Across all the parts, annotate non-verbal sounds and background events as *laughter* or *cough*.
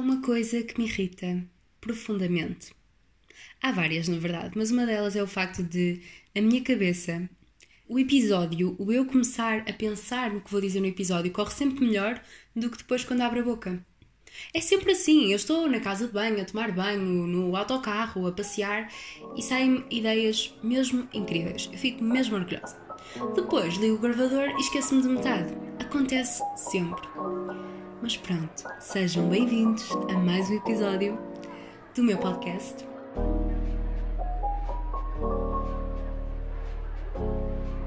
uma coisa que me irrita profundamente. Há várias, na verdade, mas uma delas é o facto de, a minha cabeça, o episódio, o eu começar a pensar no que vou dizer no episódio, corre sempre melhor do que depois quando abro a boca. É sempre assim, eu estou na casa de banho, a tomar banho, no autocarro, a passear e saem ideias mesmo incríveis. Eu fico mesmo orgulhosa. Depois ligo o gravador e esqueço-me de metade. Acontece sempre. Mas pronto, sejam bem-vindos a mais um episódio do meu podcast.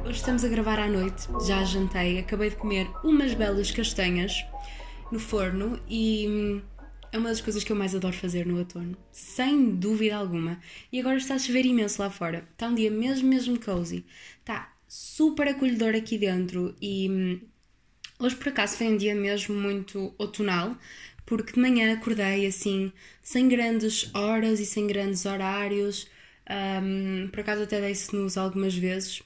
Hoje estamos a gravar à noite, já jantei, acabei de comer umas belas castanhas no forno e hum, é uma das coisas que eu mais adoro fazer no outono, sem dúvida alguma. E agora está a chover imenso lá fora. Está um dia mesmo, mesmo cozy. Está super acolhedor aqui dentro e hum, hoje por acaso foi um dia mesmo muito outonal, porque de manhã acordei assim, sem grandes horas e sem grandes horários. Um, por acaso até dei snooze algumas vezes,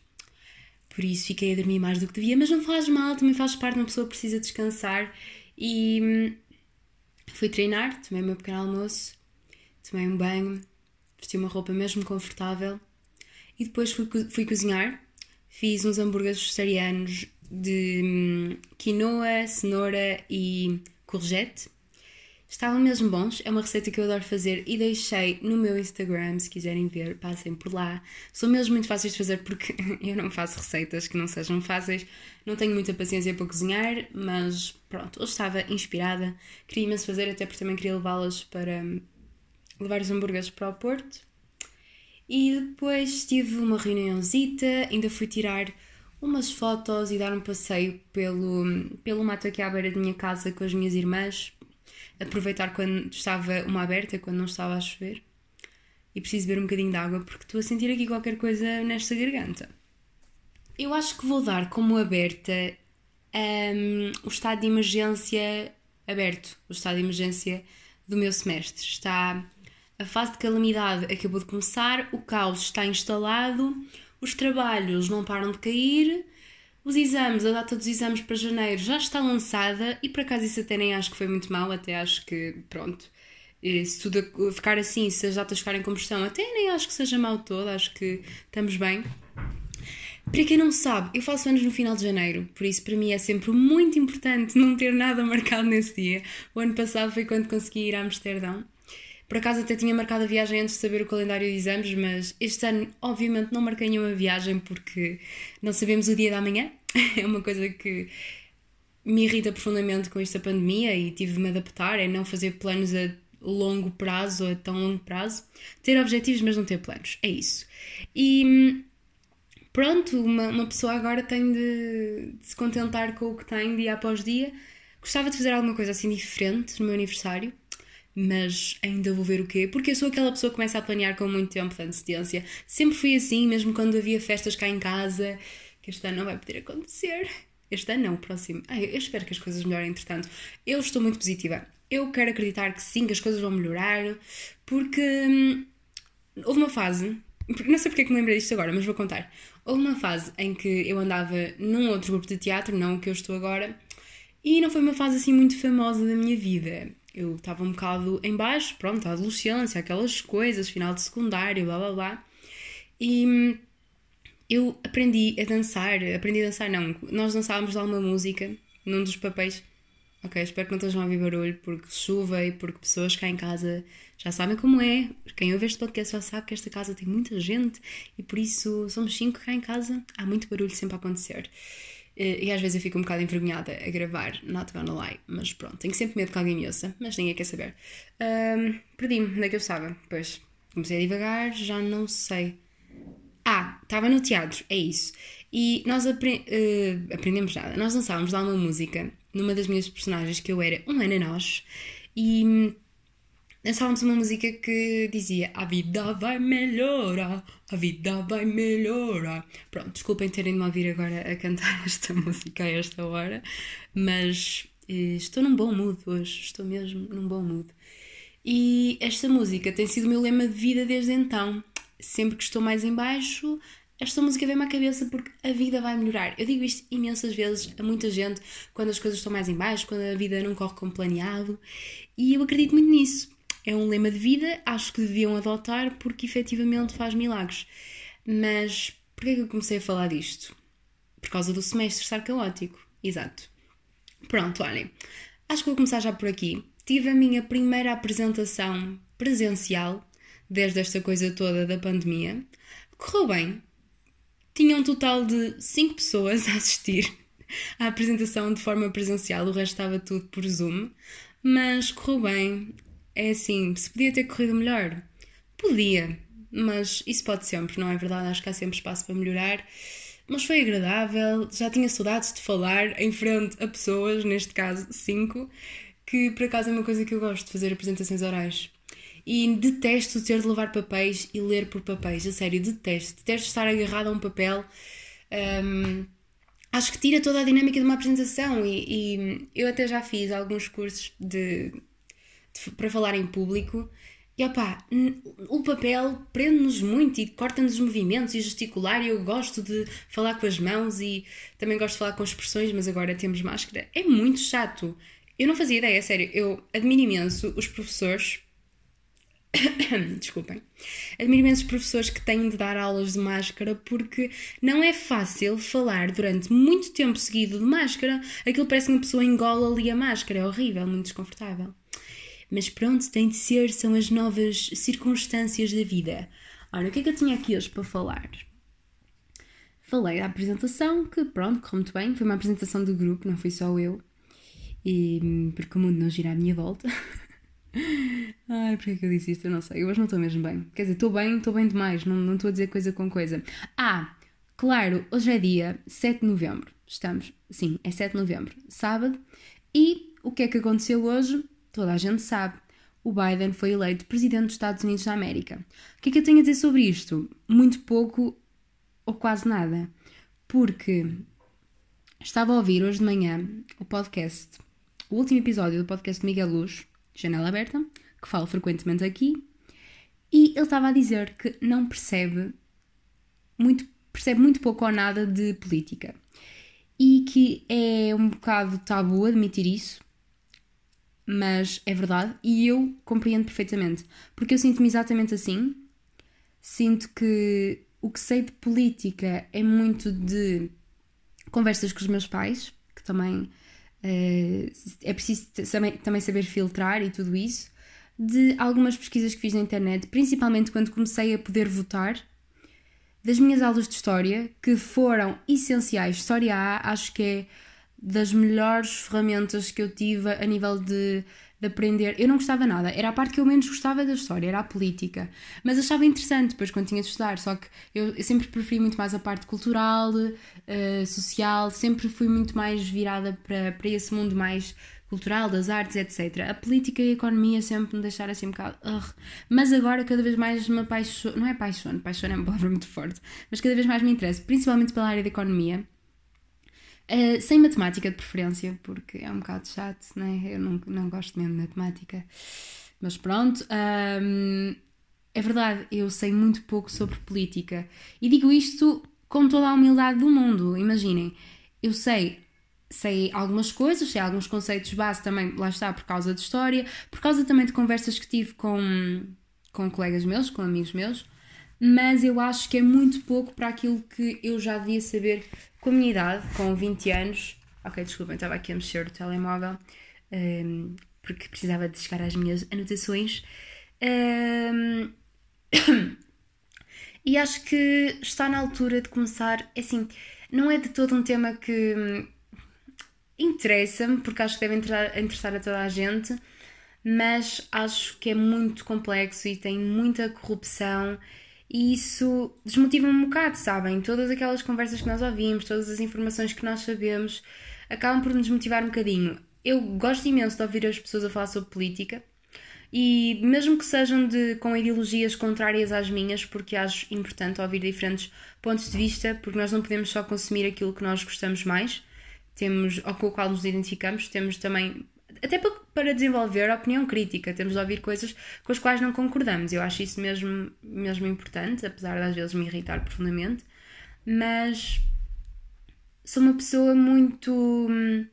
por isso fiquei a dormir mais do que devia, mas não faz mal, também faz parte, uma pessoa precisa descansar e hum, fui treinar, tomei o meu pequeno almoço, tomei um banho, vesti uma roupa mesmo confortável e depois fui, fui cozinhar. Fiz uns hambúrgueres vegetarianos de hum, quinoa, cenoura e courgette. Estavam mesmo bons, é uma receita que eu adoro fazer e deixei no meu Instagram, se quiserem ver, passem por lá. São mesmo muito fáceis de fazer porque *laughs* eu não faço receitas que não sejam fáceis, não tenho muita paciência para cozinhar, mas pronto, hoje estava inspirada, queria imenso fazer, até porque também queria levá-las para hum, levar os hambúrgueres para o Porto. E depois tive uma reuniãozita, ainda fui tirar umas fotos e dar um passeio pelo, pelo mato aqui à beira da minha casa com as minhas irmãs, aproveitar quando estava uma aberta, quando não estava a chover. E preciso beber um bocadinho de água porque estou a sentir aqui qualquer coisa nesta garganta. Eu acho que vou dar como aberta um, o estado de emergência aberto, o estado de emergência do meu semestre. Está a fase de calamidade acabou de começar, o caos está instalado, os trabalhos não param de cair os exames, a data dos exames para janeiro já está lançada e por acaso isso até nem acho que foi muito mal, até acho que, pronto, se tudo ficar assim, se as datas ficarem como estão, até nem acho que seja mal todo, acho que estamos bem. Para quem não sabe, eu faço anos no final de janeiro, por isso para mim é sempre muito importante não ter nada marcado nesse dia. O ano passado foi quando consegui ir a Amsterdão por acaso até tinha marcado a viagem antes de saber o calendário de exames, mas este ano, obviamente, não marquei nenhuma viagem porque não sabemos o dia da manhã. *laughs* É uma coisa que me irrita profundamente com esta pandemia e tive de me adaptar, é não fazer planos a longo prazo ou a tão longo prazo. Ter objetivos, mas não ter planos. É isso. E pronto, uma, uma pessoa agora tem de, de se contentar com o que tem dia após dia. Gostava de fazer alguma coisa assim diferente no meu aniversário mas ainda vou ver o quê, porque eu sou aquela pessoa que começa a planear com muito tempo de antecedência. Sempre fui assim, mesmo quando havia festas cá em casa, que este ano não vai poder acontecer. Este ano não, o próximo. Ai, eu espero que as coisas melhorem entretanto. Eu estou muito positiva. Eu quero acreditar que sim, que as coisas vão melhorar, porque hum, houve uma fase, não sei porque é que me lembrei disto agora, mas vou contar. Houve uma fase em que eu andava num outro grupo de teatro, não o que eu estou agora, e não foi uma fase assim muito famosa da minha vida eu estava um bocado em baixo, pronto, a adolescência, aquelas coisas, final de secundário, blá blá blá. E hum, eu aprendi a dançar, aprendi a dançar, não, nós dançávamos lá uma música num dos papéis. Ok, espero que não estejam a ouvir barulho, porque chuva e porque pessoas cá em casa já sabem como é. Quem ouve este podcast já sabe que esta casa tem muita gente e por isso somos cinco cá em casa, há muito barulho sempre a acontecer. Eh, e às vezes eu fico um bocado envergonhada a gravar, not gonna lie, mas pronto, tenho sempre medo que alguém me ouça, mas ninguém quer saber. Um, Perdi-me, onde é que eu estava? Pois, comecei a divagar, já não sei. Ah, estava no teatro, é isso. E nós apre uh, aprendemos nada, nós dançávamos lá uma música numa das minhas personagens que eu era um ananás e dançávamos uma música que dizia A vida vai melhorar, a vida vai melhorar. Pronto, desculpem terem de me ouvir agora a cantar *laughs* esta música a esta hora, mas eh, estou num bom mood hoje, estou mesmo num bom mood. E esta música tem sido o meu lema de vida desde então. Sempre que estou mais em baixo, esta música vem-me à cabeça porque a vida vai melhorar. Eu digo isto imensas vezes a muita gente quando as coisas estão mais em baixo, quando a vida não corre como planeado, e eu acredito muito nisso. É um lema de vida, acho que deviam adotar porque efetivamente faz milagres. Mas porquê é que eu comecei a falar disto? Por causa do semestre estar caótico. Exato. Pronto, olhem. Acho que vou começar já por aqui. Tive a minha primeira apresentação presencial desde esta coisa toda da pandemia. Correu bem, tinha um total de 5 pessoas a assistir à apresentação de forma presencial, o resto estava tudo por Zoom, mas correu bem. É assim, se podia ter corrido melhor? Podia, mas isso pode sempre, não é verdade? Acho que há sempre espaço para melhorar. Mas foi agradável, já tinha saudades de falar em frente a pessoas, neste caso cinco, que por acaso é uma coisa que eu gosto de fazer apresentações orais e detesto ter de levar papéis e ler por papéis. A sério, detesto. Detesto estar agarrado a um papel. Um, acho que tira toda a dinâmica de uma apresentação e, e eu até já fiz alguns cursos de, de para falar em público e opá, o papel prende-nos muito e corta-nos os movimentos e gesticular. E eu gosto de falar com as mãos e também gosto de falar com expressões, mas agora temos máscara. É muito chato. Eu não fazia ideia, sério. Eu admiro imenso os professores *coughs* Desculpem. Admiro imensos professores que têm de dar aulas de máscara porque não é fácil falar durante muito tempo seguido de máscara. Aquilo parece que uma pessoa engola ali a máscara. É horrível, muito desconfortável. Mas pronto, tem de ser, são as novas circunstâncias da vida. Ora, o que é que eu tinha aqui hoje para falar? Falei da apresentação, que pronto, correu muito bem. Foi uma apresentação do grupo, não fui só eu. E, porque o mundo não gira à minha volta. *laughs* Ai, porquê que eu disse isto? Eu não sei. Eu hoje não estou mesmo bem. Quer dizer, estou bem, estou bem demais. Não, não estou a dizer coisa com coisa. Ah, claro, hoje é dia 7 de novembro. Estamos, sim, é 7 de novembro, sábado. E o que é que aconteceu hoje? Toda a gente sabe. O Biden foi eleito presidente dos Estados Unidos da América. O que é que eu tenho a dizer sobre isto? Muito pouco ou quase nada. Porque estava a ouvir hoje de manhã o podcast, o último episódio do podcast de Miguel Luz, Janela Aberta, que falo frequentemente aqui, e ele estava a dizer que não percebe muito, percebe muito pouco ou nada de política. E que é um bocado tabu admitir isso, mas é verdade e eu compreendo perfeitamente, porque eu sinto-me exatamente assim. Sinto que o que sei de política é muito de conversas com os meus pais, que também uh, é preciso também saber filtrar e tudo isso, de algumas pesquisas que fiz na internet, principalmente quando comecei a poder votar, das minhas aulas de história, que foram essenciais. História A, acho que é das melhores ferramentas que eu tive a nível de, de, aprender. Eu não gostava nada, era a parte que eu menos gostava da história, era a política. Mas achava interessante depois quando tinha de estudar, só que eu, eu sempre preferi muito mais a parte cultural, uh, social, sempre fui muito mais virada para, para esse mundo mais cultural, das artes, etc. A política e a economia sempre me deixaram assim um bocado. Mas agora cada vez mais me apaixono. Não é apaixono, paixão é uma palavra muito forte, mas cada vez mais me interessa, principalmente pela área da economia. Uh, sem matemática de preferência, porque é um bocado chato, né? eu não, não gosto mesmo de matemática. Mas pronto, um, é verdade, eu sei muito pouco sobre política. E digo isto com toda a humildade do mundo. Imaginem, eu sei sei algumas coisas, sei alguns conceitos base também, lá está, por causa de história, por causa também de conversas que tive com, com colegas meus, com amigos meus, mas eu acho que é muito pouco para aquilo que eu já devia saber com a minha idade, com 20 anos. Ok, desculpem, estava aqui a mexer o telemóvel um, ehm, porque precisava de chegar às minhas anotações. Um, ehm, *coughs* e acho que está na altura de começar. É assim, não é de todo um tema que interessa-me, porque acho que deve interessar a toda a gente, mas acho que é muito complexo e tem muita corrupção e isso desmotiva-me um bocado, sabem? Todas aquelas conversas que nós ouvimos, todas as informações que nós sabemos, acabam por nos motivar um bocadinho. Eu gosto imenso de ouvir as pessoas a falar sobre política e mesmo que sejam de, com ideologias contrárias às minhas, porque acho importante ouvir diferentes pontos de vista, porque nós não podemos só consumir aquilo que nós gostamos mais, temos, ou com o qual nos identificamos, temos também, até para desenvolver a opinião crítica, temos de ouvir coisas com as quais não concordamos. Eu acho isso mesmo, mesmo importante, apesar de às vezes me irritar profundamente. mas sou uma pessoa muito hum,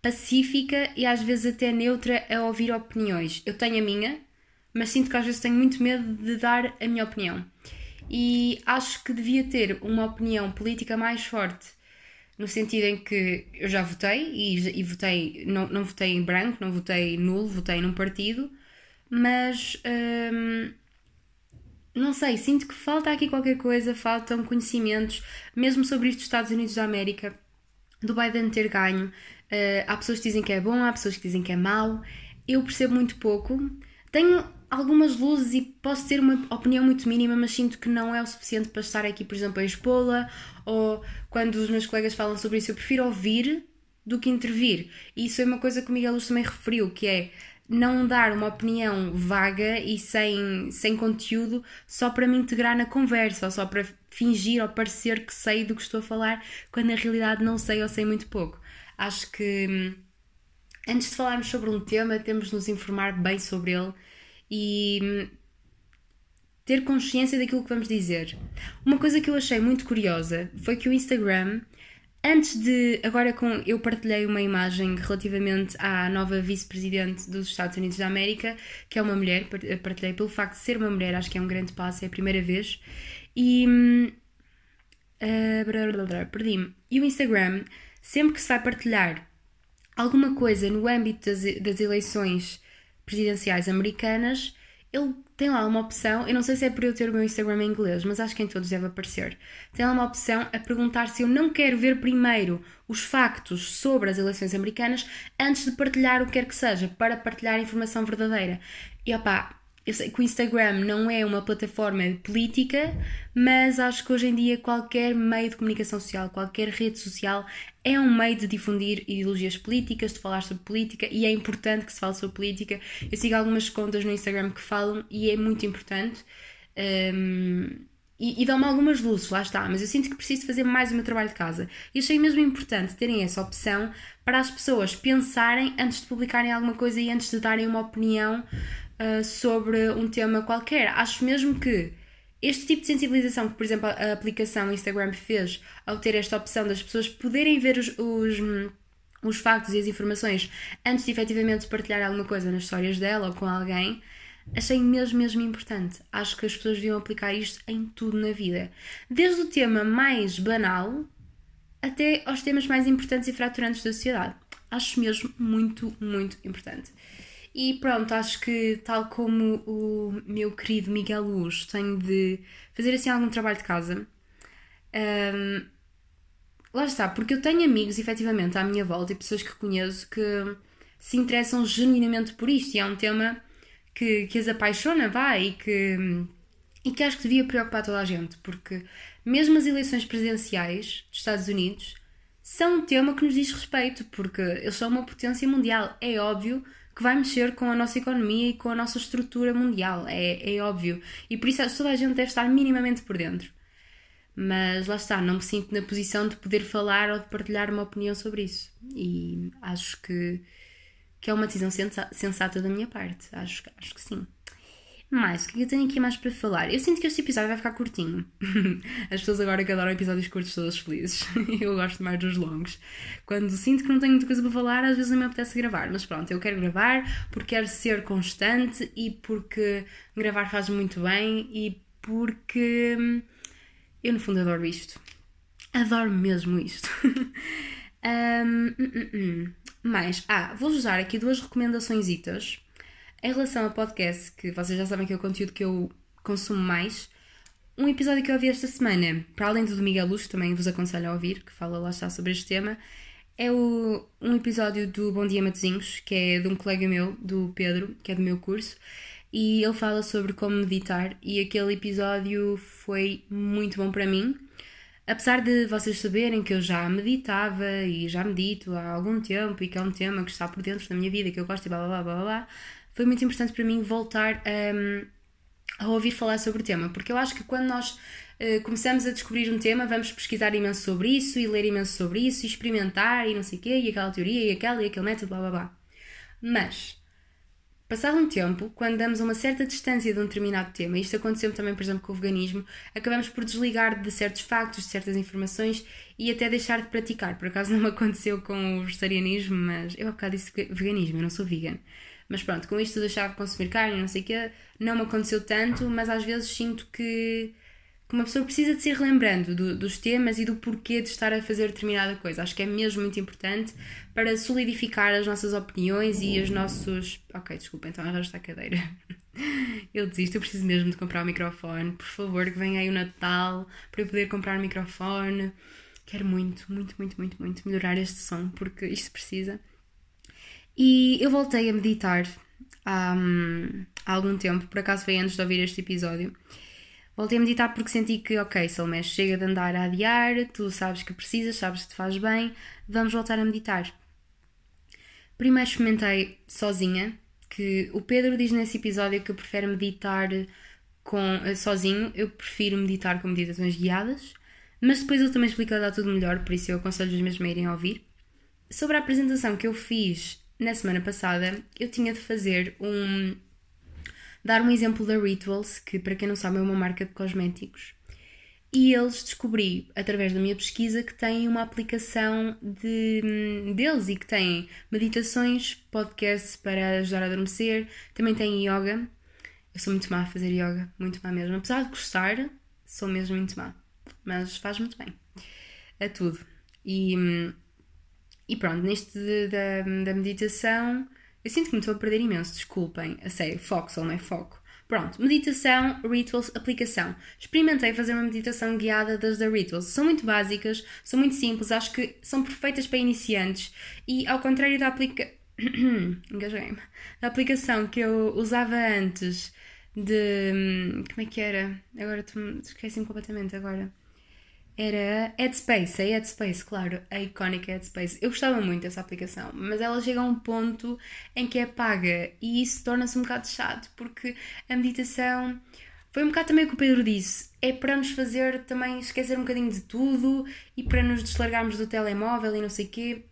pacífica e às vezes até neutra a ouvir opiniões. Eu tenho a minha, mas sinto que às vezes tenho muito medo de dar a minha opinião. E acho que devia ter uma opinião política mais forte, no sentido em que eu já votei e, e votei, não, não votei em branco, não votei nulo, votei num partido, mas hum, não sei, sinto que falta aqui qualquer coisa, faltam conhecimentos, mesmo sobre isto dos Estados Unidos da América, do Biden ter ganho. Uh, há pessoas que dizem que é bom, há pessoas que dizem que é mau. Eu percebo muito pouco. Tenho algumas luzes e posso ter uma opinião muito mínima, mas sinto que não é o suficiente para estar aqui, por exemplo, a expô-la, ou quando os meus colegas falam sobre isso, eu prefiro ouvir do que intervir. E isso é uma coisa que o Miguel Luz também referiu, que é não dar uma opinião vaga e sem, sem conteúdo só para me integrar na conversa ou só para fingir ou parecer que sei do que estou a falar, quando na realidade não sei ou sei muito pouco. Acho que hum, antes de falarmos sobre um tema, temos de nos informar bem sobre ele e hum, ter consciência daquilo que vamos dizer. Uma coisa que eu achei muito curiosa foi que o Instagram Antes de. Agora com, eu partilhei uma imagem relativamente à nova vice-presidente dos Estados Unidos da América, que é uma mulher. Partilhei pelo facto de ser uma mulher, acho que é um grande passo, é a primeira vez. E. Uh, Perdi-me. E o Instagram, sempre que se vai partilhar alguma coisa no âmbito das, das eleições presidenciais americanas, ele tem lá uma opção, eu não sei se é por eu ter o meu Instagram em inglês, mas acho que em todos deve aparecer. Tem lá uma opção a perguntar se eu não quero ver primeiro os factos sobre as eleições americanas antes de partilhar o que quer que seja, para partilhar informação verdadeira. E opá, eu sei que o Instagram não é uma plataforma política, mas acho que hoje em dia qualquer meio de comunicação social, qualquer rede social é um meio de difundir ideologias políticas, de falar sobre política e é importante que se fale sobre política. Eu sigo algumas contas no Instagram que falam e é muito importante. Um, e, e dão-me algumas luzes, lá está, mas eu sinto que preciso fazer mais o meu trabalho de casa. E achei mesmo importante terem essa opção para as pessoas pensarem antes de publicarem alguma coisa e antes de darem uma opinião uh, sobre um tema qualquer. Acho mesmo que este tipo de sensibilização que, por exemplo, a aplicação Instagram fez ao ter esta opção das pessoas poderem ver os, os, os factos e as informações antes de efetivamente partilhar alguma coisa nas histórias dela ou com alguém, achei mesmo, mesmo importante. Acho que as pessoas deviam aplicar isto em tudo na vida. Desde o tema mais banal até aos temas mais importantes e fraturantes da sociedade. Acho mesmo muito, muito importante. E pronto, acho que tal como o meu querido Miguel Luz, tenho de fazer assim algum trabalho de casa. Um, lá está, porque eu tenho amigos efetivamente à minha volta e pessoas que conheço que se interessam genuinamente por isto e é um tema que, que as apaixona, vai, e que, e que acho que devia preocupar toda a gente, porque mesmo as eleições presidenciais dos Estados Unidos são um tema que nos diz respeito, porque eles são uma potência mundial. É óbvio que vai mexer com a nossa economia e com a nossa estrutura mundial, é, é óbvio. E por isso toda a gente deve estar minimamente por dentro. Mas lá está, não me sinto na posição de poder falar ou de partilhar uma opinião sobre isso. E acho que, que é uma decisão sensata da minha parte. Acho, acho que sim. Mais, o que é eu tenho aqui mais para falar? Eu sinto que este episódio vai ficar curtinho. *laughs* As pessoas agora que adoram episódios curtos, todas felizes. *laughs* eu gosto mais dos longos. Quando sinto que não tenho muita coisa para falar, às vezes não me apetece gravar. Mas pronto, eu quero gravar porque quero ser constante e porque gravar faz muito bem e porque hum, eu, no fundo, adoro isto. Adoro mesmo isto. *laughs* um, hum, hum. Mais, ah, vou usar aqui duas recomendações em relação a podcast, que vocês já sabem que é o conteúdo que eu consumo mais, um episódio que eu ouvi esta semana, para além do do Miguel Luz, também vos aconselho a ouvir, que fala lá está sobre este tema, é o, um episódio do Bom Dia Matozinhos, que é de um colega meu, do Pedro, que é do meu curso, e ele fala sobre como meditar, e aquele episódio foi muito bom para mim. Apesar de vocês saberem que eu já meditava e já medito há algum tempo e que é um tema que está por dentro da minha vida, que eu gosto e blá blá blá blá blá, foi muito importante para mim voltar a, a ouvir falar sobre o tema, porque eu acho que quando nós uh, começamos a descobrir um tema, vamos pesquisar imenso sobre isso e ler imenso sobre isso e experimentar e não sei o quê, e aquela teoria e aquela e aquele método, blá blá blá. Mas Passado um tempo, quando damos uma certa distância de um determinado tema, isto aconteceu também, por exemplo, com o veganismo, acabamos por desligar de certos factos, de certas informações e até deixar de praticar. Por acaso não me aconteceu com o vegetarianismo, mas eu há bocado disse veganismo, eu não sou vegan. Mas pronto, com isto de deixar de consumir carne, não sei o quê, não me aconteceu tanto, mas às vezes sinto que que uma pessoa precisa de se ir relembrando do, dos temas e do porquê de estar a fazer determinada coisa. Acho que é mesmo muito importante para solidificar as nossas opiniões e os nossos. Ok, desculpa, então arrasta a cadeira. *laughs* Eu desisto, eu preciso mesmo de comprar um microfone. Por favor, que venha aí o Natal para eu poder comprar um microfone. Quero muito, muito, muito, muito, muito melhorar este som porque isto precisa. E eu voltei a meditar há, hum, há algum tempo, por acaso foi antes de ouvir este episódio. Voltei a meditar porque senti que, ok, Salomé, chega de andar a adiar, tu sabes que precisas, sabes que te faz bem, vamos voltar a meditar. Primeiro experimentei sozinha, que o Pedro diz nesse episódio que eu prefiro meditar com, eh, sozinho, eu prefiro meditar com meditações guiadas, mas depois ele também explica lá tudo melhor, por isso eu aconselho-os mesmo a irem ouvir. Sobre a apresentação que eu fiz na semana passada, eu tinha de fazer um dar um exemplo da Rituals, que para quem não sabe é uma marca de cosméticos. E eles descobri, através da minha pesquisa, que têm uma aplicação de, hum, deles e que têm meditações, podcasts para ajudar a adormecer, também têm yoga. Eu sou muito má a fazer yoga, muito má mesmo. Apesar de gostar, sou mesmo muito má. Mas faz muito bem. A tudo. E, hum, e pronto, neste da, da meditação eu sinto que me estou a perder imenso, desculpem. A sério, foco, não é foco. Pronto, meditação, rituals, aplicação. Experimentei fazer uma meditação guiada das da Rituals. São muito básicas, são muito simples, acho que são perfeitas para iniciantes e ao contrário da aplica... *coughs* Engasguei-me. Da aplicação que eu usava antes de... Hum, como é que era? Agora esqueci-me completamente agora era Headspace, a Headspace, claro, a icónica Headspace. Eu gostava muito dessa aplicação, mas ela chega a um ponto em que é paga e isso torna-se um bocado chato, porque a meditação foi um bocado também o que o Pedro disse, é para nos fazer também esquecer um bocadinho de tudo e para nos deslargarmos do telemóvel e não sei o quê.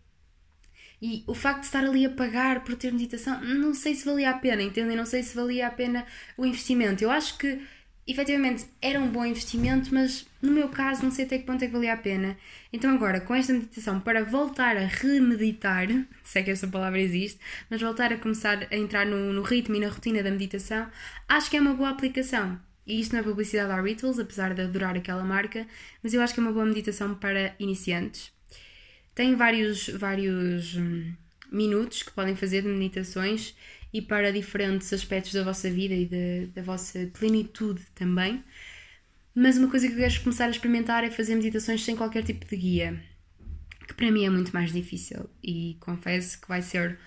E o facto de estar ali a pagar por ter meditação, não sei se valia a pena, entendem? Não sei se valia a pena o investimento. Eu acho que efetivamente era um bom investimento, mas no meu caso não sei até que ponto é que valia a pena. Então agora, com esta meditação, para voltar a remeditar, *laughs* se é que esta palavra existe, mas voltar a começar a entrar no, no ritmo e na rotina da meditação, acho que é uma boa aplicação. E isto não é publicidade à Rituals, apesar de adorar aquela marca, mas eu acho que é uma boa meditação para iniciantes. Tem vários, vários hum, minutos que podem fazer de meditações e para diferentes aspectos da vossa vida e da, da vossa plenitude também. Mas uma coisa que eu quero começar a experimentar é fazer meditações sem qualquer tipo de guia, que para mim é muito mais difícil e confesso que vai ser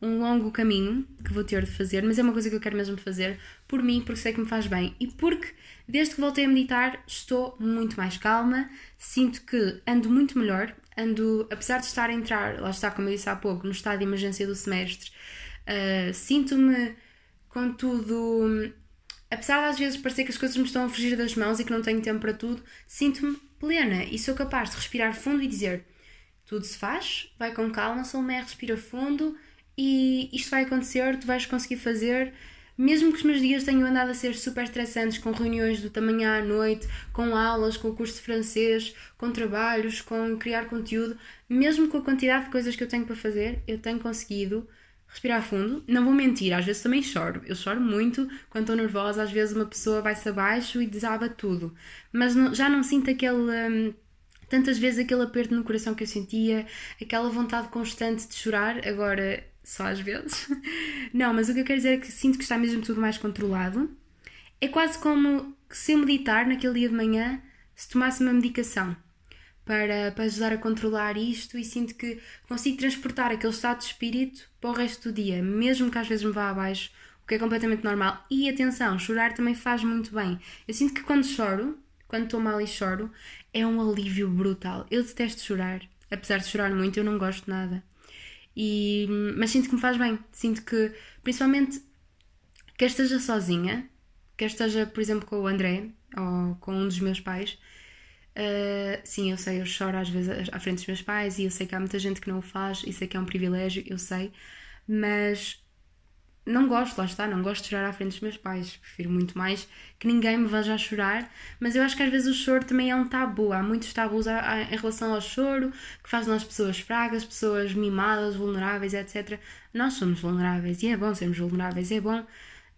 um longo caminho que vou ter de fazer, mas é uma coisa que eu quero mesmo fazer por mim, porque sei que me faz bem e porque desde que voltei a meditar estou muito mais calma, sinto que ando muito melhor, ando, apesar de estar a entrar, lá está, como eu disse há pouco, no estado de emergência do semestre, Uh, Sinto-me, contudo, apesar de às vezes parecer que as coisas me estão a fugir das mãos e que não tenho tempo para tudo, sinto-me plena e sou capaz de respirar fundo e dizer: tudo se faz, vai com calma, Salomé, respira fundo e isto vai acontecer, tu vais conseguir fazer. Mesmo que os meus dias tenham andado a ser super estressantes, com reuniões do tamanho à noite, com aulas, com o curso de francês, com trabalhos, com criar conteúdo, mesmo com a quantidade de coisas que eu tenho para fazer, eu tenho conseguido respirar fundo. Não vou mentir, às vezes também choro. Eu choro muito quando estou nervosa, às vezes uma pessoa vai-se abaixo e desaba tudo. Mas não, já não sinto aquele. Hum, tantas vezes aquele aperto no coração que eu sentia, aquela vontade constante de chorar, agora só às vezes. *laughs* Não, mas o que eu quero dizer é que sinto que está mesmo tudo mais controlado. É quase como se eu meditar naquele dia de manhã se tomasse uma medicação para, para ajudar a controlar isto e sinto que consigo transportar aquele estado de espírito para o resto do dia, mesmo que às vezes me vá abaixo, o que é completamente normal. E atenção, chorar também faz muito bem. Eu sinto que quando choro, quando estou mal e choro, é um alívio brutal. Eu detesto chorar, apesar de chorar muito, eu não gosto nada. E, mas sinto que me faz bem. Sinto que, principalmente, quer esteja sozinha, quer esteja, por exemplo, com o André ou com um dos meus pais, Uh, sim, eu sei, eu choro às vezes à frente dos meus pais e eu sei que há muita gente que não o faz e sei que é um privilégio, eu sei, mas não gosto, lá está, não gosto de chorar à frente dos meus pais. Prefiro muito mais que ninguém me veja a chorar. Mas eu acho que às vezes o choro também é um tabu. Há muitos tabus a, a, em relação ao choro que faz nós pessoas fragas, pessoas mimadas, vulneráveis, etc. Nós somos vulneráveis e é bom sermos vulneráveis, é bom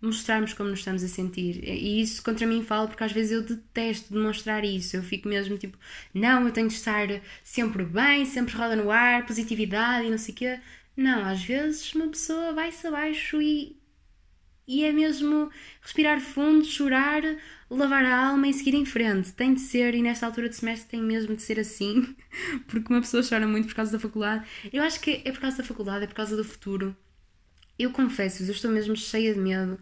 mostrarmos como nos estamos a sentir. E isso contra mim falo porque às vezes eu detesto demonstrar isso. Eu fico mesmo tipo, não, eu tenho de estar sempre bem, sempre roda no ar, positividade e não sei o quê. Não, às vezes uma pessoa vai-se abaixo e, e é mesmo respirar fundo, chorar, lavar a alma e seguir em frente. Tem de ser, e nesta altura de semestre tem mesmo de ser assim, *laughs* porque uma pessoa chora muito por causa da faculdade. Eu acho que é por causa da faculdade, é por causa do futuro. Eu confesso-vos, eu estou mesmo cheia de medo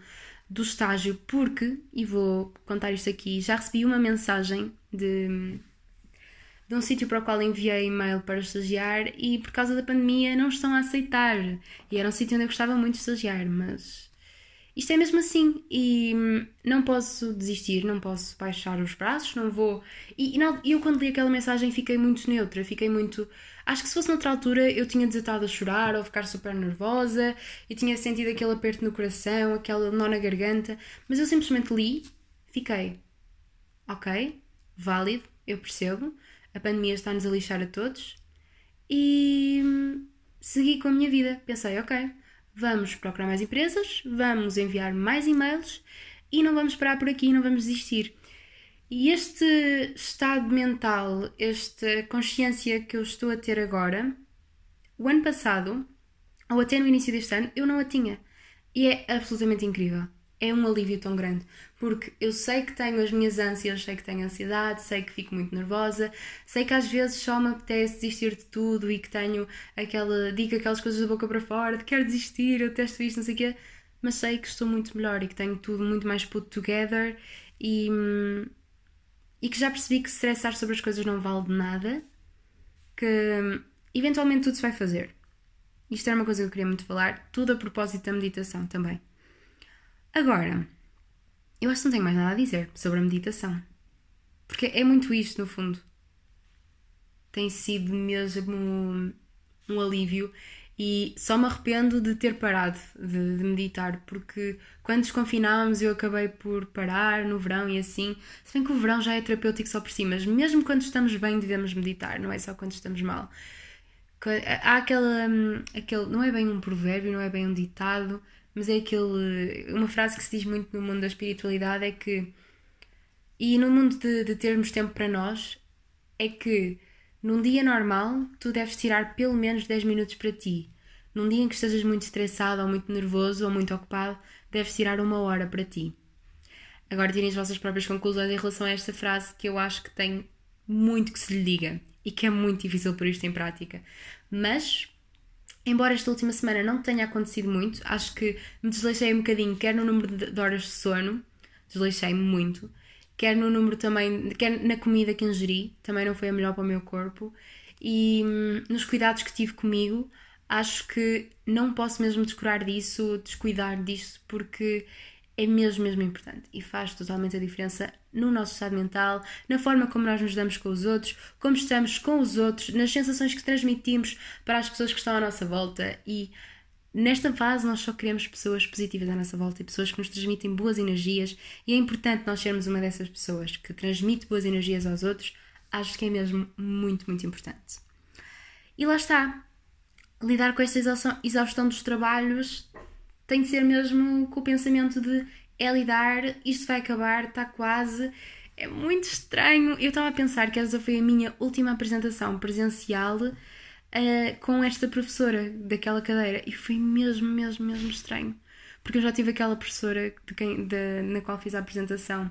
do estágio, porque, e vou contar isto aqui, já recebi uma mensagem de de um sítio para o qual enviei e-mail para estagiar e por causa da pandemia não estão a aceitar. E era um sítio onde eu gostava muito de estagiar, mas isto é mesmo assim e não posso desistir, não posso baixar os braços, não vou. E, e não, eu quando li aquela mensagem fiquei muito neutra, fiquei muito. Acho que se fosse noutra altura eu tinha desatado a chorar ou ficar super nervosa e tinha sentido aquele aperto no coração, aquela nó na garganta, mas eu simplesmente li, fiquei, ok, válido, eu percebo, a pandemia está-nos a lixar a todos e segui com a minha vida. Pensei, ok, vamos procurar mais empresas, vamos enviar mais e-mails e não vamos parar por aqui, não vamos desistir. E este estado mental, esta consciência que eu estou a ter agora, o ano passado, ou até no início deste ano, eu não a tinha. E é absolutamente incrível é um alívio tão grande, porque eu sei que tenho as minhas ânsias, sei que tenho ansiedade, sei que fico muito nervosa, sei que às vezes só me apetece desistir de tudo e que tenho aquela, digo aquelas coisas da boca para fora, de quero desistir, eu testo isto, não sei o quê, mas sei que estou muito melhor e que tenho tudo muito mais put together e, e que já percebi que estressar sobre as coisas não vale de nada, que eventualmente tudo se vai fazer. Isto era uma coisa que eu queria muito falar, tudo a propósito da meditação também. Agora, eu acho que não tenho mais nada a dizer sobre a meditação. Porque é muito isto, no fundo. Tem sido mesmo um, alívio e só me arrependo de ter parado de, de, meditar, porque quando desconfinámos eu acabei por parar no verão e assim. Se bem que o verão já é terapêutico só por si, mas mesmo quando estamos bem devemos meditar, não é só quando estamos mal. Há aquela. Hum, aquele, não é bem um provérbio, não é bem um ditado, mas é aquele. Uma frase que se diz muito no mundo da espiritualidade é que. E no mundo de, de termos tempo para nós, é que num dia normal tu deves tirar pelo menos 10 minutos para ti. Num dia em que estejas muito estressado ou muito nervoso ou muito ocupado, deves tirar uma hora para ti. Agora tirem as vossas próprias conclusões em relação a esta frase que eu acho que tem muito que se lhe diga e que é muito difícil pôr isto em prática. Mas Embora esta última semana não tenha acontecido muito, acho que me desleixei um bocadinho, quer no número de horas de sono, desleixei-me muito, quer no número também, quer na comida que ingeri, também não foi a melhor para o meu corpo, e hum, nos cuidados que tive comigo, acho que não posso mesmo descurar disso, descuidar disso, porque é mesmo, mesmo importante e faz totalmente a diferença no nosso estado mental, na forma como nós nos damos com os outros, como estamos com os outros, nas sensações que transmitimos para as pessoas que estão à nossa volta. E nesta fase nós só queremos pessoas positivas à nossa volta e pessoas que nos transmitem boas energias. E é importante nós sermos uma dessas pessoas que transmite boas energias aos outros, acho que é mesmo muito, muito importante. E lá está, lidar com esta exaustão dos trabalhos tem de ser mesmo com o pensamento de é lidar, isto vai acabar, está quase. É muito estranho. Eu estava a pensar que essa foi a minha última apresentação presencial uh, com esta professora daquela cadeira e foi mesmo, mesmo, mesmo estranho. Porque eu já tive aquela professora de quem, de, na qual fiz a apresentação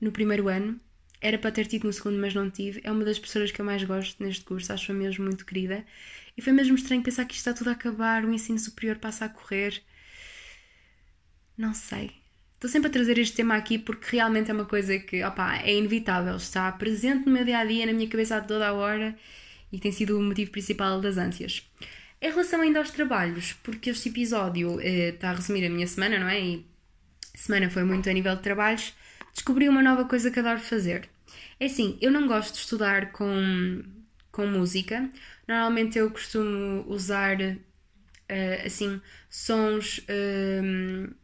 no primeiro ano. Era para ter tido no segundo, mas não tive. É uma das professoras que eu mais gosto neste curso, acho-a mesmo muito querida. E foi mesmo estranho pensar que isto está tudo a acabar, o ensino superior passa a correr não sei. Estou sempre a trazer este tema aqui porque realmente é uma coisa que, opa, é inevitável, está presente no meu dia a dia, na minha cabeça a toda a hora e tem sido o motivo principal das ânsias. Em relação ainda aos trabalhos, porque este episódio eh, está a resumir a minha semana, não é? E semana foi muito a nível de trabalhos, descobri uma nova coisa que adoro fazer. É assim, eu não gosto de estudar com, com música. Normalmente eu costumo usar uh, assim, sons uh,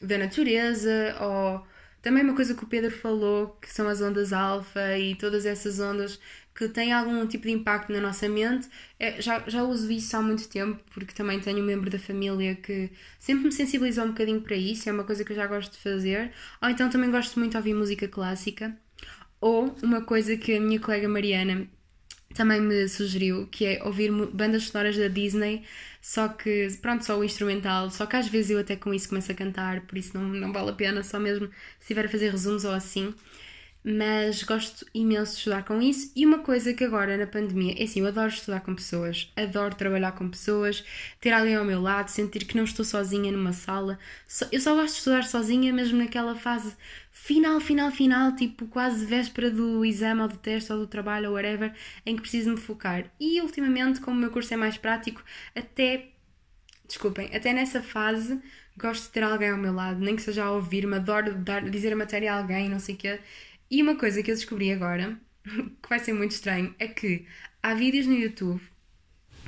da natureza ou também uma coisa que o Pedro falou, que são as ondas alfa e todas essas ondas que têm algum tipo de impacto na nossa mente. É, já, já uso isso há muito tempo, porque também tenho um membro da família que sempre me sensibilizou um bocadinho para isso, é uma coisa que eu já gosto de fazer. Ou então também gosto muito de ouvir música clássica. Ou uma coisa que a minha colega Mariana também me sugeriu, que é ouvir bandas sonoras da Disney, só que, pronto, só o instrumental, só que às vezes eu até com isso começo a cantar, por isso não, não vale a pena, só mesmo se estiver a fazer resumos ou assim mas gosto imenso de estudar com isso. E uma coisa que agora na pandemia, é assim, eu adoro estudar com pessoas, adoro trabalhar com pessoas, ter alguém ao meu lado, sentir que não estou sozinha numa sala. Eu só gosto de estudar sozinha, mesmo naquela fase final, final, final, tipo quase véspera do exame ou do teste ou do trabalho ou whatever, em que preciso me focar. E ultimamente, como o meu curso é mais prático, até. Desculpem, até nessa fase gosto de ter alguém ao meu lado, nem que seja a ouvir-me, adoro dar, dizer a matéria a alguém, não sei o quê. E uma coisa que eu descobri agora, *laughs* que vai ser muito estranho, é que há vídeos no YouTube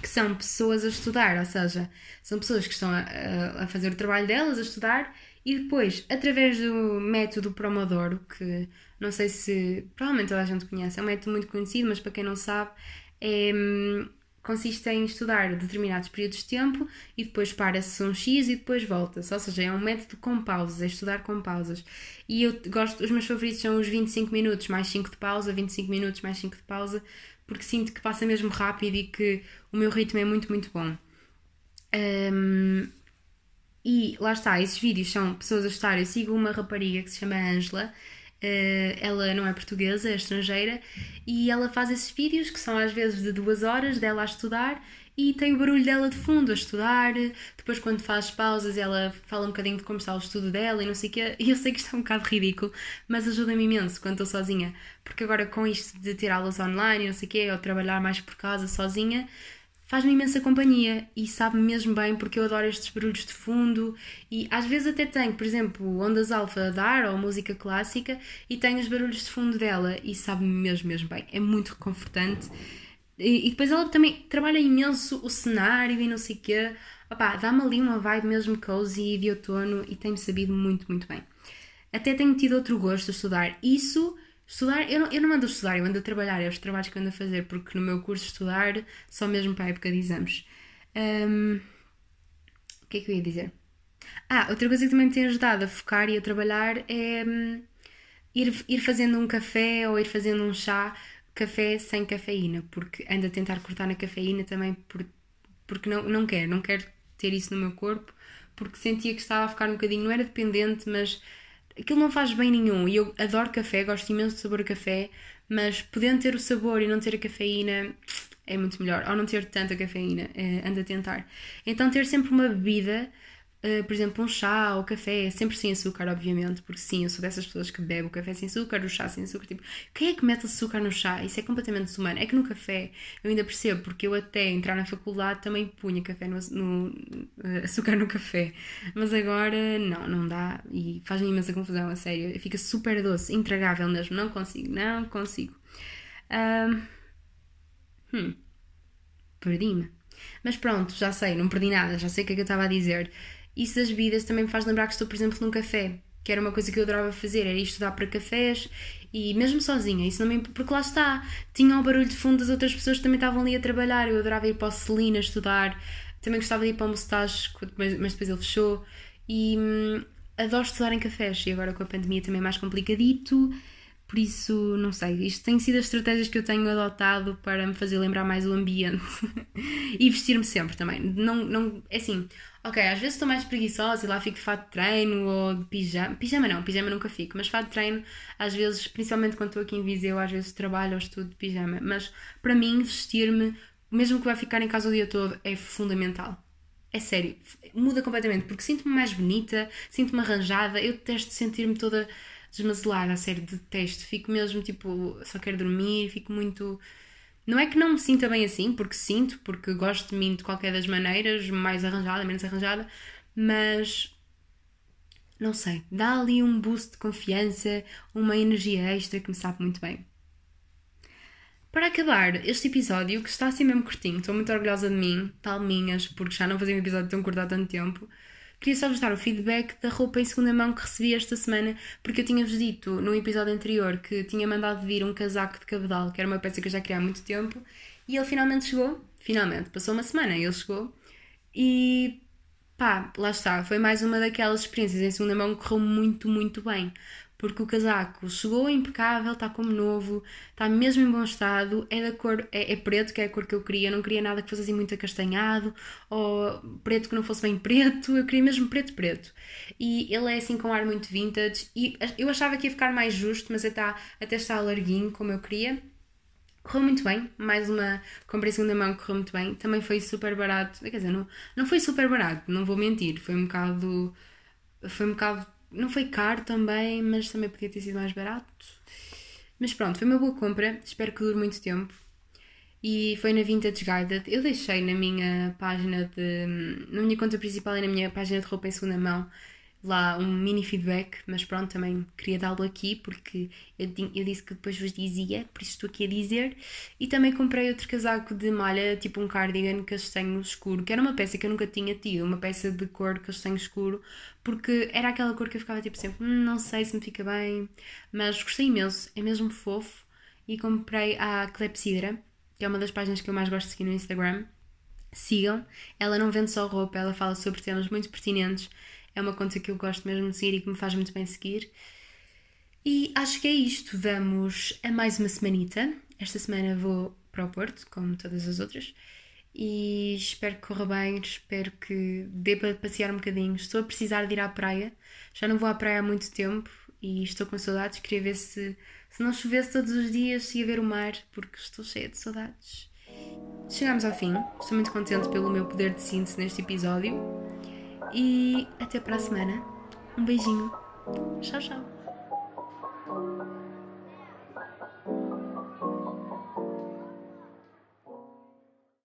que são pessoas a estudar, ou seja, são pessoas que estão a, a, fazer o trabalho delas, a estudar, e depois, através do método Promodoro, que não sei se provavelmente toda a gente conhece, é um método muito conhecido, mas para quem não sabe, é, hum, consiste em estudar determinados períodos de tempo e depois para-se um X e depois volta-se. Ou seja, é um método com pausas, é estudar com pausas. E eu gosto, os meus favoritos são os 25 minutos mais 5 de pausa, 25 minutos mais 5 de pausa, porque sinto que passa mesmo rápido e que o meu ritmo é muito, muito bom. Um, e lá está, esses vídeos são pessoas a estudar. Eu sigo uma rapariga que se chama Angela ela não é portuguesa, é estrangeira, e ela faz esses vídeos que são às vezes de duas horas dela a estudar e tem o barulho dela de fundo a estudar. Depois, quando faz pausas, ela fala um bocadinho de como está o estudo dela e não sei o quê. E eu sei que isto é um bocado ridículo, mas ajuda-me imenso quando estou sozinha, porque agora com isto de ter aulas online e não sei o quê, ou trabalhar mais por casa sozinha, faz-me imensa companhia e sabe mesmo bem porque eu adoro estes barulhos de fundo e às vezes até tenho, por exemplo, ondas alfa a dar ou música clássica e tenho os barulhos de fundo dela e sabe-me mesmo, mesmo bem. É muito reconfortante. E, e, depois ela também trabalha imenso o cenário e não sei o quê. Dá-me ali uma vibe mesmo cozy de outono e tem-me sabido muito, muito bem. Até tenho tido outro gosto de estudar isso Estudar, eu não, eu não ando a estudar, eu ando a trabalhar, é os trabalhos que ando a fazer, porque no meu curso estudar só mesmo para a época de exames. Um, o que é que eu ia dizer? Ah, outra coisa que também me tem ajudado a focar e a trabalhar é um, ir, ir fazendo um café ou ir fazendo um chá, café sem cafeína, porque ando a tentar cortar na cafeína também por, porque não, não quero, não quero ter isso no meu corpo, porque sentia que estava a ficar um bocadinho, não era dependente, mas aquilo não faz bem nenhum. E eu adoro café, gosto imenso do sabor a café, mas podendo ter o sabor e não ter a cafeína é muito melhor. Ou não ter tanta cafeína, é, anda a tentar. Então ter sempre uma bebida uh, por exemplo, um chá ou café, sempre sem açúcar, obviamente, porque sim, eu sou dessas pessoas que bebe o café sem açúcar, o chá sem açúcar. Tipo, quem é que mete açúcar no chá? Isso é completamente desumano. É que no café eu ainda percebo, porque eu até entrar na faculdade também punha café no, no uh, açúcar no café, mas agora não, não dá e faz-me imensa confusão, a sério. Fica super doce, intragável mesmo. Não consigo, não consigo. Um, hum, perdi-me. Mas pronto, já sei, não perdi nada, já sei o que é que eu estava a dizer isso das bebidas também me faz lembrar que estou, por exemplo, num café, que era uma coisa que eu adorava fazer, era estudar para cafés e mesmo sozinha, isso não me... porque lá está, tinha o barulho de fundo das outras pessoas que também estavam ali a trabalhar, eu adorava ir para o Celina estudar, também gostava de ir para o Mustache, mas, depois ele fechou e hum, adoro estudar em cafés e agora com a pandemia também é mais complicadito, por isso, não sei, isto tem sido as estratégias que eu tenho adotado para me fazer lembrar mais o ambiente *laughs* e vestir-me sempre também. Não, não, é assim, Ok, às vezes estou mais preguiçosa e lá fico de fato de treino ou de pijama. Pijama não, pijama nunca fico, mas fato de treino, às vezes, principalmente quando estou aqui em Viseu, às vezes trabalho ou estudo de pijama. Mas para mim, vestir-me, mesmo que vá ficar em casa o dia todo, é fundamental. É sério, muda completamente, porque sinto-me mais bonita, sinto-me arranjada, eu detesto sentir-me toda desmazelada, a sério, detesto. Fico mesmo tipo, só quero dormir, fico muito não é que não me sinta bem assim, porque sinto, porque gosto de mim de qualquer das maneiras, mais arranjada, menos arranjada, mas não sei, dá ali um boost de confiança, uma energia extra que me sabe muito bem. Para acabar este episódio, que está assim mesmo curtinho, estou muito orgulhosa de mim, tal minhas, porque já não fazia um episódio tão curto há tanto tempo. Queria só vos dar o feedback da roupa em segunda mão que recebi esta semana, porque eu tinha-vos dito no episódio anterior que tinha mandado vir um casaco de cabedal, que era uma peça que eu já queria há muito tempo, e ele finalmente chegou. Finalmente, passou uma semana e ele chegou. E pá, lá está, foi mais uma daquelas experiências em segunda mão que correu muito, muito bem. Porque o casaco chegou impecável, está como novo, está mesmo em bom estado, é da cor, é, é, preto, que é a cor que eu queria, eu não queria nada que fosse assim muito acastanhado, ou preto que não fosse bem *laughs* preto, eu queria mesmo preto, preto. E ele é assim com um ar muito vintage, e eu achava que ia ficar mais justo, mas até, até está larguinho, como eu queria. Correu muito bem, mais uma compra em segunda mão correu muito bem. Também foi super barato. Quer dizer, não, não foi super barato, não vou mentir. Foi um bocado. Foi um bocado. Não foi caro também, mas também podia ter sido mais barato. Mas pronto, foi uma boa compra. Espero que dure muito tempo. E foi na Vintage Guided. Eu deixei na minha página de. na minha conta principal e na minha página de roupa em segunda mão lá um mini feedback, mas pronto, também queria dá-lo aqui porque eu, eu, disse que depois vos dizia, por isso estou aqui a dizer. E também comprei outro casaco de malha, tipo um cardigan castanho escuro, que era uma peça que eu nunca tinha tido, uma peça de cor castanho escuro, porque era aquela cor que eu ficava tipo sempre, hm, não sei se me fica bem, mas gostei imenso, é mesmo fofo. E comprei a Clepsidra, que é uma das páginas que eu mais gosto de seguir no Instagram. Sigam, ela não vende só roupa, ela fala sobre temas muito pertinentes é uma conta que eu gosto mesmo de seguir e que me faz muito bem seguir. E acho que é isto. Vamos a mais uma semanita. Esta semana vou para o Porto, como todas as outras. E espero que corra bem, espero que dê para passear um bocadinho. Estou a precisar de ir à praia. Já não vou à praia há muito tempo e estou com saudades. Queria ver se, se não chovesse todos os dias, ia ver o mar, porque estou cheia de saudades. Chegamos ao fim. Estou muito contente pelo meu poder de síntese neste episódio. E até para a semana. Um beijinho. Tchau, tchau.